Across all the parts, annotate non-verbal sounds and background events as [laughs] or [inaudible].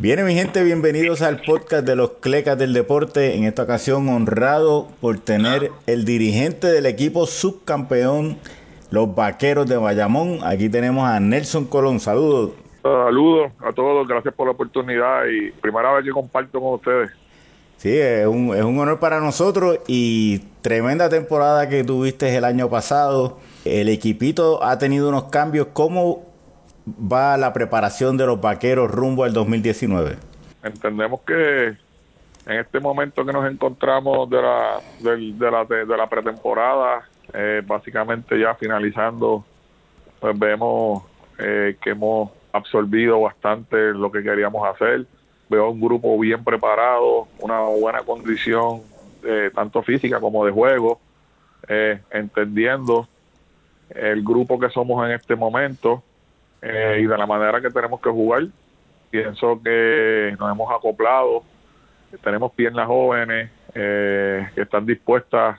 Viene mi gente, bienvenidos al podcast de los Clecas del Deporte. En esta ocasión honrado por tener el dirigente del equipo subcampeón, los Vaqueros de Bayamón. Aquí tenemos a Nelson Colón. Saludos. Saludos a todos, gracias por la oportunidad y primera vez que comparto con ustedes. Sí, es un, es un honor para nosotros y tremenda temporada que tuviste el año pasado. El equipito ha tenido unos cambios. ¿Cómo va la preparación de los vaqueros rumbo al 2019? Entendemos que en este momento que nos encontramos de la, de, la, de, la pretemporada, eh, básicamente ya finalizando, pues vemos eh, que hemos absorbido bastante lo que queríamos hacer. Veo un grupo bien preparado, una buena condición, eh, tanto física como de juego, entendiendo el grupo que somos en este momento eh, y de la manera que tenemos que jugar. Pienso que nos hemos acoplado, tenemos piernas jóvenes eh, que están dispuestas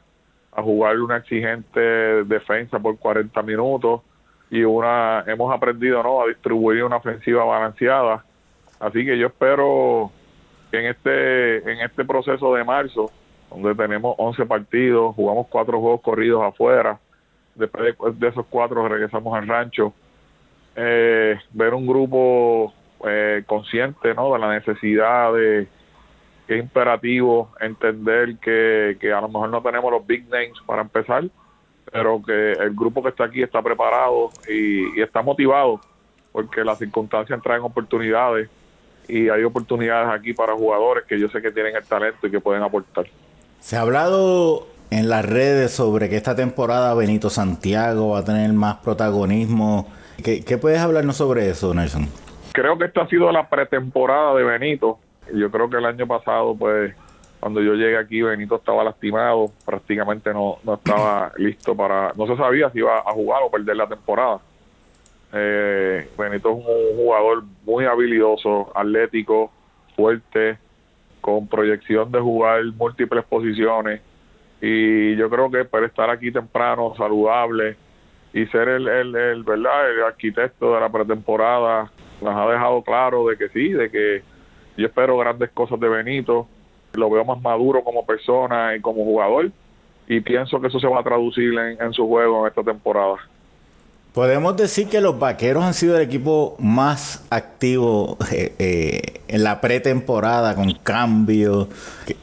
a jugar una exigente defensa por 40 minutos y una hemos aprendido no a distribuir una ofensiva balanceada. Así que yo espero que en este en este proceso de marzo, donde tenemos 11 partidos, jugamos cuatro juegos corridos afuera, después de esos cuatro regresamos al rancho eh, ver un grupo eh, consciente ¿no? de la necesidad de que es imperativo entender que, que a lo mejor no tenemos los big names para empezar, pero que el grupo que está aquí está preparado y, y está motivado porque las circunstancias traen oportunidades y hay oportunidades aquí para jugadores que yo sé que tienen el talento y que pueden aportar. Se ha hablado en las redes sobre que esta temporada Benito Santiago va a tener más protagonismo ¿Qué, puedes hablarnos sobre eso, Nelson? Creo que esta ha sido la pretemporada de Benito. Yo creo que el año pasado, pues, cuando yo llegué aquí, Benito estaba lastimado, prácticamente no, no estaba [clears throat] listo para, no se sabía si iba a jugar o perder la temporada. Eh, Benito es un jugador muy habilidoso, atlético, fuerte, con proyección de jugar múltiples posiciones. Y yo creo que para estar aquí temprano, saludable, y ser el, el, verdad el arquitecto de la pretemporada nos ha dejado claro de que sí de que yo espero grandes cosas de Benito lo veo más maduro como persona y como jugador y pienso que eso se va a traducir en, su juego en esta temporada Podemos decir que los vaqueros han sido el equipo más activo eh, eh, en la pretemporada con cambios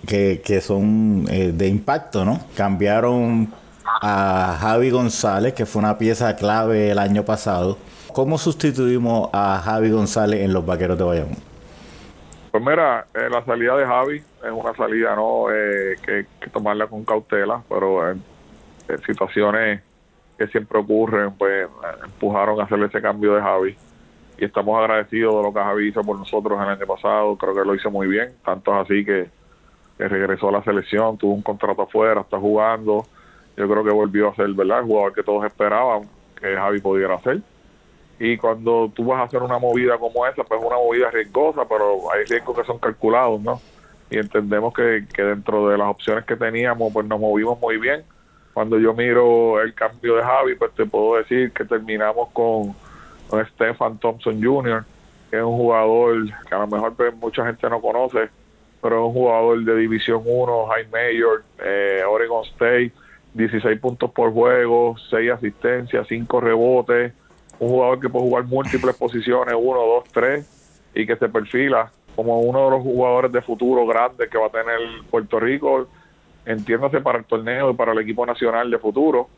que, que, son eh, de impacto, ¿no? Cambiaron a Javi González, que fue una pieza clave el año pasado. ¿Cómo sustituimos a Javi González en los Vaqueros de Bayamón? Pues mira, eh, la salida de Javi es una salida no eh, que, tomarla con cautela, pero en, situaciones que siempre ocurren, pues empujaron a hacer ese cambio de Javi. Y estamos agradecidos de lo que Javi hizo por nosotros el año pasado. Creo que lo hizo muy bien. Tanto es así que, que regresó a la selección, tuvo un contrato afuera, está jugando yo creo que volvió a ser verdad el jugador que todos esperaban que Javi pudiera hacer y cuando tú vas a hacer una movida como esa pues es una movida riesgosa pero hay riesgos que son calculados no y entendemos que, que dentro de las opciones que teníamos pues nos movimos muy bien. Cuando yo miro el cambio de Javi pues te puedo decir que terminamos con, con Stefan Thompson Jr que es un jugador que a lo mejor pues, mucha gente no conoce pero es un jugador de División 1 High Major eh, Oregon State 16 puntos por juego, 6 asistencias, 5 rebotes, un jugador que puede jugar múltiples [laughs] posiciones, 1, 2, 3, y que se perfila como uno de los jugadores de futuro grandes que va a tener Puerto Rico, entiéndase para el torneo y para el equipo nacional de futuro.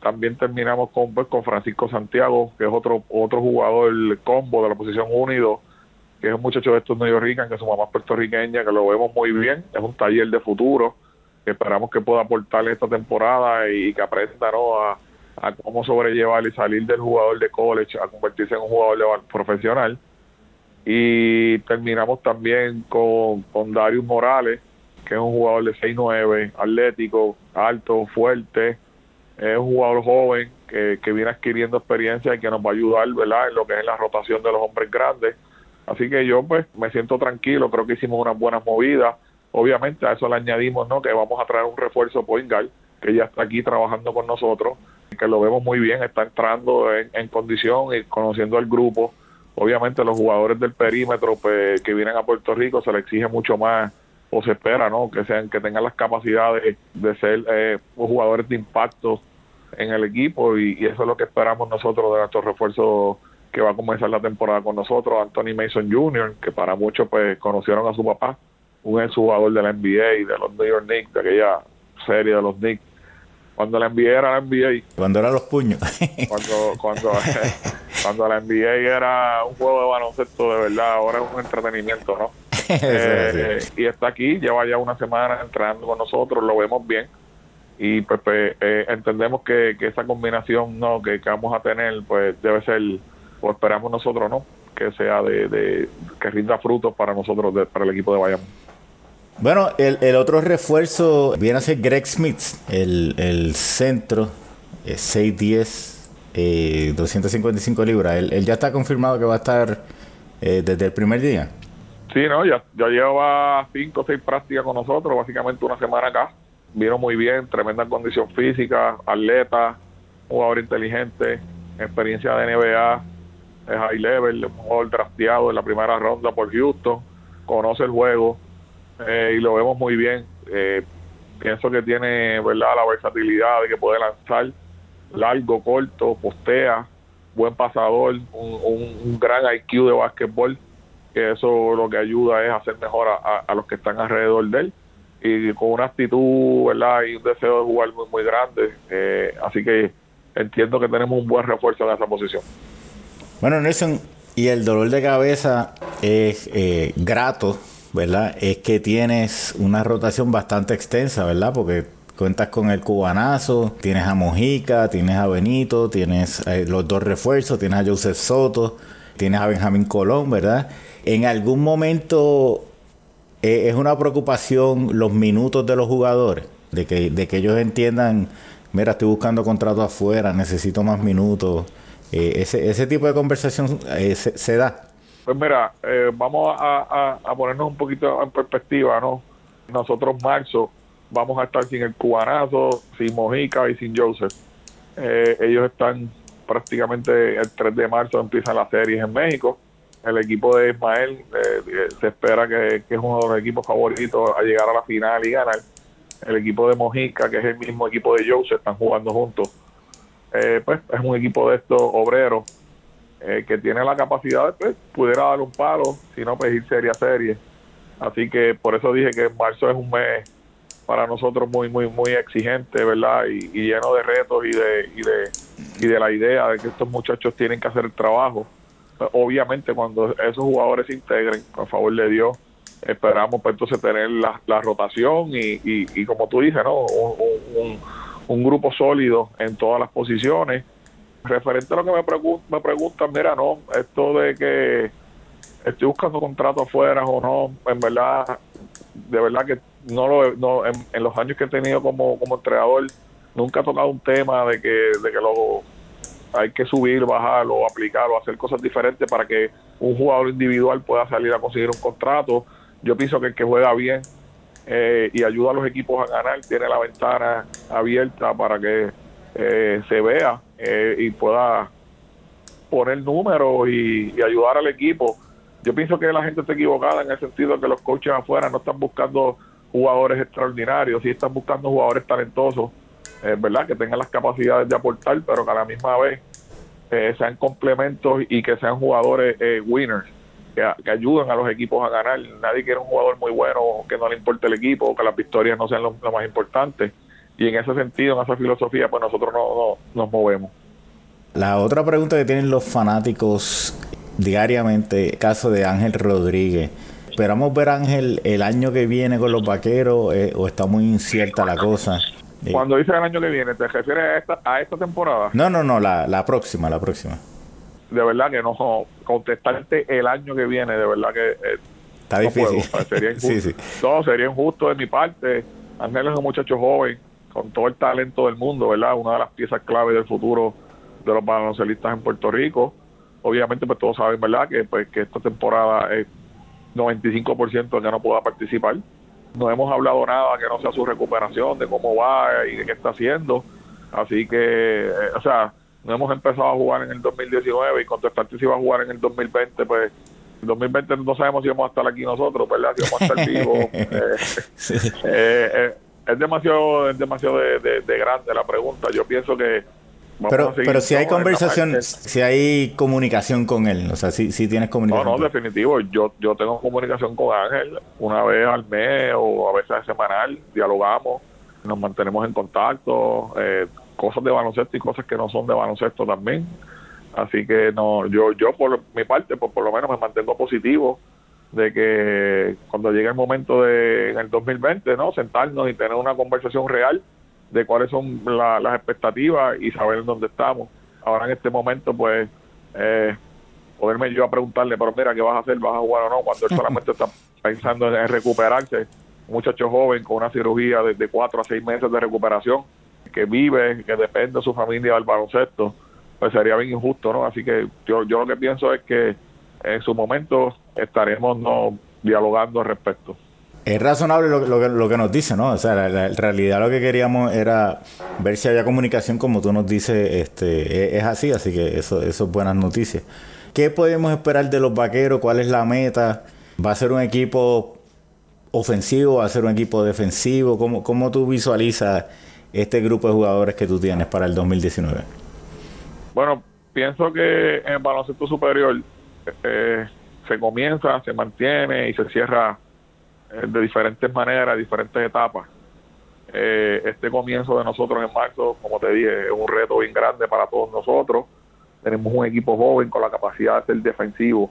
También terminamos con, pues, con Francisco Santiago, que es otro otro jugador combo de la posición unido, que es un muchacho de estos New que su mamá es puertorriqueña, que lo vemos muy bien, es un taller de futuro esperamos que pueda aportarle esta temporada y que aprenda ¿no? a, cómo sobrellevar y salir del jugador de college a convertirse en un jugador profesional. Y terminamos también con, con Darius Morales, que es un jugador de 6'9, atlético, alto, fuerte, es un jugador joven que, que viene adquiriendo experiencia y que nos va a ayudar ¿verdad? en lo que es la rotación de los hombres grandes. Así que yo pues me siento tranquilo, creo que hicimos unas buenas movidas Obviamente a eso le añadimos ¿no? que vamos a traer un refuerzo point guard que ya está aquí trabajando con nosotros, que lo vemos muy bien, está entrando en, condición y conociendo al grupo, obviamente los jugadores del perímetro pues, que vienen a Puerto Rico se les exige mucho más o se espera, ¿no? Que sean que tengan las capacidades de ser eh, jugadores de impacto en el equipo y, eso es lo que esperamos nosotros de nuestro refuerzo que va a comenzar la temporada con nosotros, Anthony Mason Jr., que para muchos pues conocieron a su papá, un ex jugador de la NBA y de los New York Knicks, de aquella serie de los Knicks, cuando la NBA era la NBA. Cuando eran los puños. cuando, cuando, [laughs] cuando la NBA era un juego de baloncesto de verdad, ahora es un entretenimiento, ¿no? [laughs] Eh, y está aquí, lleva ya una semana entrando con nosotros, lo vemos bien y pues, pues eh, entendemos que, esa combinación no que, vamos a tener pues debe ser o esperamos nosotros no que sea de, que rinda frutos para nosotros para el equipo de Bayamón bueno el, otro refuerzo viene a ser Greg Smith el, el centro 6'10 eh, 255 libras. Él, ya está confirmado que va a estar eh, desde el primer día. Sí, no, ya, ya lleva cinco o seis prácticas con nosotros, básicamente una semana acá. Vino muy bien, tremenda condición física, atleta, jugador inteligente, experiencia de NBA, es high level, un jugador drafteado en la primera ronda por Houston, conoce el juego eh, y lo vemos muy bien. Eh, pienso que tiene verdad la versatilidad de que puede lanzar largo, corto, postea, buen pasador, un, un gran IQ de básquetbol que eso lo que ayuda es hacer mejor a, los que están alrededor de él. Y con una actitud verdad y un deseo de jugar muy muy grande. Eh, así que entiendo que tenemos un buen refuerzo en esa posición. Bueno Nelson y el dolor de cabeza es eh, grato verdad es que tienes una rotación bastante extensa verdad porque cuentas con el cubanazo, tienes a Mojica, tienes a Benito, tienes eh, los dos refuerzos, tienes a Joseph Soto, tienes a Benjamín Colón, ¿verdad? en algún momento eh, es una preocupación los minutos de los jugadores, de que, de que ellos entiendan, mira, estoy buscando contrato afuera, necesito más minutos. Eh, ese, ese tipo de conversación se, da. Pues mira, vamos a, ponernos un poquito en perspectiva, ¿no? Nosotros marzo vamos a estar sin el cubanazo, sin Mojica y sin Joseph. ellos están prácticamente el 3 de marzo empiezan las series en México el equipo de Ismael eh, eh, se espera que, es uno de los equipos favoritos a llegar a la final y ganar. El equipo de Mojica, que es el mismo equipo de Joe, se están jugando juntos. Eh, pues es un equipo de estos obreros que tiene la capacidad pues, pudiera dar un palo, si no, pues ir serie a serie. Así que por eso dije que marzo es un mes para nosotros muy, muy, muy exigente, ¿verdad? Y, lleno de retos y de, y de, y de la idea de que estos muchachos tienen que hacer el trabajo obviamente cuando esos jugadores se integren, por favor de Dios, esperamos pues entonces tener la, la rotación y, y, como tú dices, ¿no? Un, grupo sólido en todas las posiciones. Referente a lo que me, preguntan, me preguntan, mira, no, esto de que estoy buscando contrato afuera o no, en verdad, de verdad que no lo no, en, los años que he tenido como, como entrenador, nunca he tocado un tema de que, de que lo hay que subir, bajarlo, aplicarlo, hacer cosas diferentes para que un jugador individual pueda salir a conseguir un contrato. Yo pienso que el que juega bien eh, y ayuda a los equipos a ganar tiene la ventana abierta para que eh, se vea eh, y pueda poner números y, ayudar al equipo. Yo pienso que la gente está equivocada en el sentido de que los coaches afuera no están buscando jugadores extraordinarios, sí están buscando jugadores talentosos verdad que tengan las capacidades de aportar, pero que a la misma vez eh, sean complementos y que sean jugadores eh, winners, que, ayuden a los equipos a ganar. Nadie quiere un jugador muy bueno que no le importe el equipo, que las victorias no sean lo, más importante. Y en ese sentido, en esa filosofía, pues nosotros no, nos movemos. La otra pregunta que tienen los fanáticos diariamente, caso de Ángel Rodríguez. ¿Esperamos ver a Ángel el año que viene con los vaqueros eh, o está muy incierta la cosa? Cuando dice el año que viene, ¿te refieres a esta, a esta temporada? No, no, no, la, la próxima, la próxima. De verdad que no, contestarte el año que viene, de verdad que... Eh, Está difícil. sería [laughs] injusto. No, sería injusto de mi parte. Ángel es un muchacho joven, con todo el talento del mundo, ¿verdad? Una de las piezas clave del futuro de los baloncelistas en Puerto Rico. Obviamente, pues todos saben, ¿verdad? Que, pues, que esta temporada es 95% que no pueda participar no hemos hablado nada que no sea su recuperación, de cómo va y de qué está haciendo. Así que, eh, o sea, no hemos empezado a jugar en el 2019 y contestarte si va a jugar en el 2020, pues en 2020 no sabemos si vamos a estar aquí nosotros, ¿verdad? Si vamos a estar vivos. [laughs] Eh, eh, eh, es demasiado, es demasiado de, grande la pregunta. Yo pienso que pero, pero si hay conversación, si hay comunicación con él, o sea, si, si tienes comunicación. No, no, definitivo. Yo, yo tengo comunicación con Ángel una vez al mes o a veces semanal, dialogamos, nos mantenemos en contacto, eh, cosas de baloncesto y cosas que no son de baloncesto también. Así que no, yo, yo por mi parte, pues por lo menos me mantengo positivo de que cuando llegue el momento de en el 2020, ¿no? Sentarnos y tener una conversación real de cuáles son las expectativas y saber en dónde estamos. Ahora en este momento, pues, eh, poderme yo a preguntarle, pero mira, ¿qué vas a hacer? ¿Vas a jugar o no? Cuando él solamente está pensando en recuperarse, un muchacho joven con una cirugía de, de cuatro a seis meses de recuperación, que vive, que depende de su familia del baloncesto, pues sería bien injusto, ¿no? Así que yo, yo lo que pienso es que en su momento estaremos no dialogando al respecto. Es razonable lo, lo, lo, que nos dice, ¿no? O sea, la, realidad lo que queríamos era ver si había comunicación, como tú nos dices, este, es, así, así que eso, eso es buenas noticias. ¿Qué podemos esperar de los vaqueros? ¿Cuál es la meta? ¿Va a ser un equipo ofensivo? ¿Va a ser un equipo defensivo? ¿Cómo, cómo tú visualizas este grupo de jugadores que tú tienes para el 2019? Bueno, pienso que en el baloncesto superior eh, se comienza, se mantiene y se cierra eh, de diferentes maneras, diferentes etapas. Eh, este comienzo de nosotros en marzo, como te dije, es un reto bien grande para todos nosotros. Tenemos un equipo joven con la capacidad de ser defensivo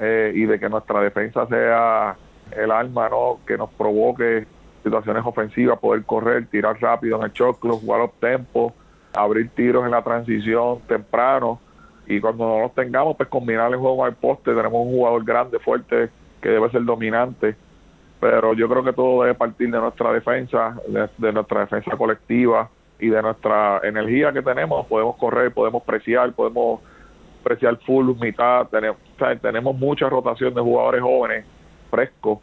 eh, y de que nuestra defensa sea el alma ¿no? que nos provoque situaciones ofensivas, poder correr, tirar rápido en el choclo, jugar up tempo, abrir tiros en la transición temprano y cuando no los tengamos, pues combinar el juego al poste. Tenemos un jugador grande, fuerte, que debe ser dominante pero yo creo que todo debe partir de nuestra defensa, de, nuestra defensa colectiva y de nuestra energía que tenemos. Podemos correr, podemos preciar, podemos preciar full, mitad. Tenemos, tenemos mucha rotación de jugadores jóvenes, frescos,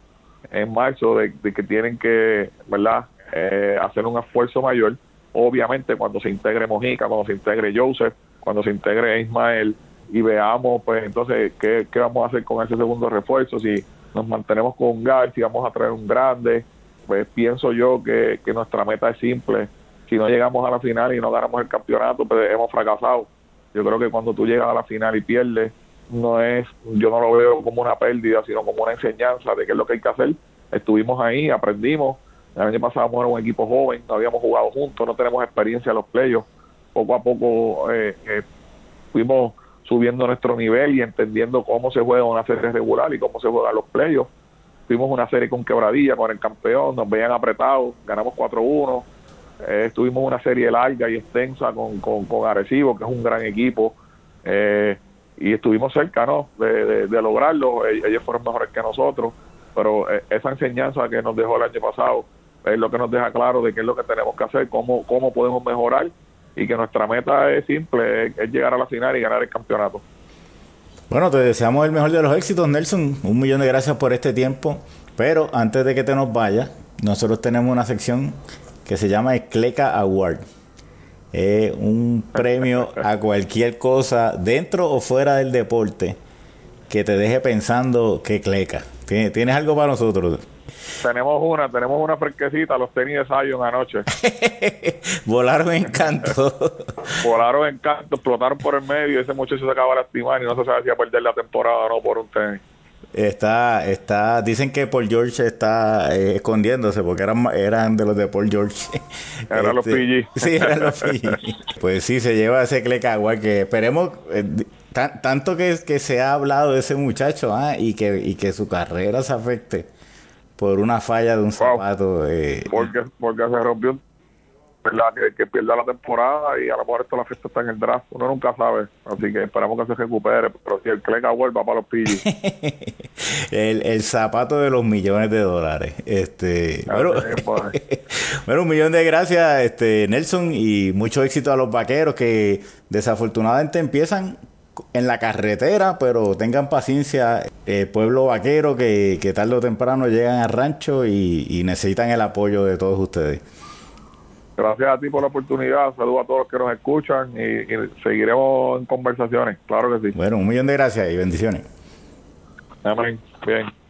en marzo, de, que tienen que, ¿verdad?, eh, hacer un esfuerzo mayor. Obviamente, cuando se integre Mojica, cuando se integre Joseph, cuando se integre Ismael y veamos, pues entonces, qué, qué vamos a hacer con ese segundo refuerzo. Si nos mantenemos con un si vamos a traer un grande, pues pienso yo que, nuestra meta es simple. Si no llegamos a la final y no ganamos el campeonato, pues hemos fracasado. Yo creo que cuando tú llegas a la final y pierdes, no es, yo no lo veo como una pérdida, sino como una enseñanza de qué es lo que hay que hacer. Estuvimos ahí, aprendimos. El año pasado éramos un equipo joven, no habíamos jugado juntos, no tenemos experiencia en los playoffs. Poco a poco eh, eh, fuimos subiendo nuestro nivel y entendiendo cómo se juega una serie regular y cómo se juegan los playoffs. Tuvimos una serie con quebradilla con el campeón, nos veían apretados, ganamos 4-1. Eh, estuvimos una serie larga y extensa con, con, con, Arecibo, que es un gran equipo. Eh, y estuvimos cerca ¿no? de, de, lograrlo. E-, ellos fueron mejores que nosotros. Pero eh, esa enseñanza que nos dejó el año pasado es lo que nos deja claro de qué es lo que tenemos que hacer, cómo, cómo podemos mejorar y que nuestra meta es simple, es, llegar a la final y ganar el campeonato. Bueno, te deseamos el mejor de los éxitos, Nelson. Un millón de gracias por este tiempo. Pero antes de que te nos vayas, nosotros tenemos una sección que se llama Escleca Award. Es un premio a [laughs] cualquier cosa dentro o fuera del deporte que te deje pensando que cleca. ¿Tienes algo para nosotros? Tenemos una, tenemos una fresquecita, los tenis de Zion anoche. [laughs] Volaron en canto. [laughs] Volaron en canto, explotaron por el medio, ese muchacho se acaba de lastimar y no se sabe si va a perder la temporada o no por un tenis. Está, está, dicen que Paul George está eh, escondiéndose porque eran, eran de los de Paul George. [laughs] Eran los PG. Este, sí, eran los PG. Pues sí, se lleva ese clecagua que esperemos, eh, tanto que, que se ha hablado de ese muchacho ah, y, que, y que su carrera se afecte por una falla de un zapato. Eh, porque, porque se rompió ¿verdad? Que, que, pierda la temporada y a lo mejor esto la fiesta está en el draft. Uno nunca sabe. Así que esperamos que se recupere. Pero si el Clega vuelva para los pillos. [laughs] el, el zapato de los millones de dólares. Este, bueno, [laughs] bueno, un millón de gracias, este Nelson, y mucho éxito a los vaqueros que desafortunadamente empiezan en la carretera, pero tengan paciencia, eh, pueblo vaquero que, tarde o temprano llegan al rancho y, necesitan el apoyo de todos ustedes. Gracias a ti por la oportunidad, saludos a todos los que nos escuchan y, seguiremos en conversaciones, claro que sí. Bueno, un millón de gracias y bendiciones. Amén, bien.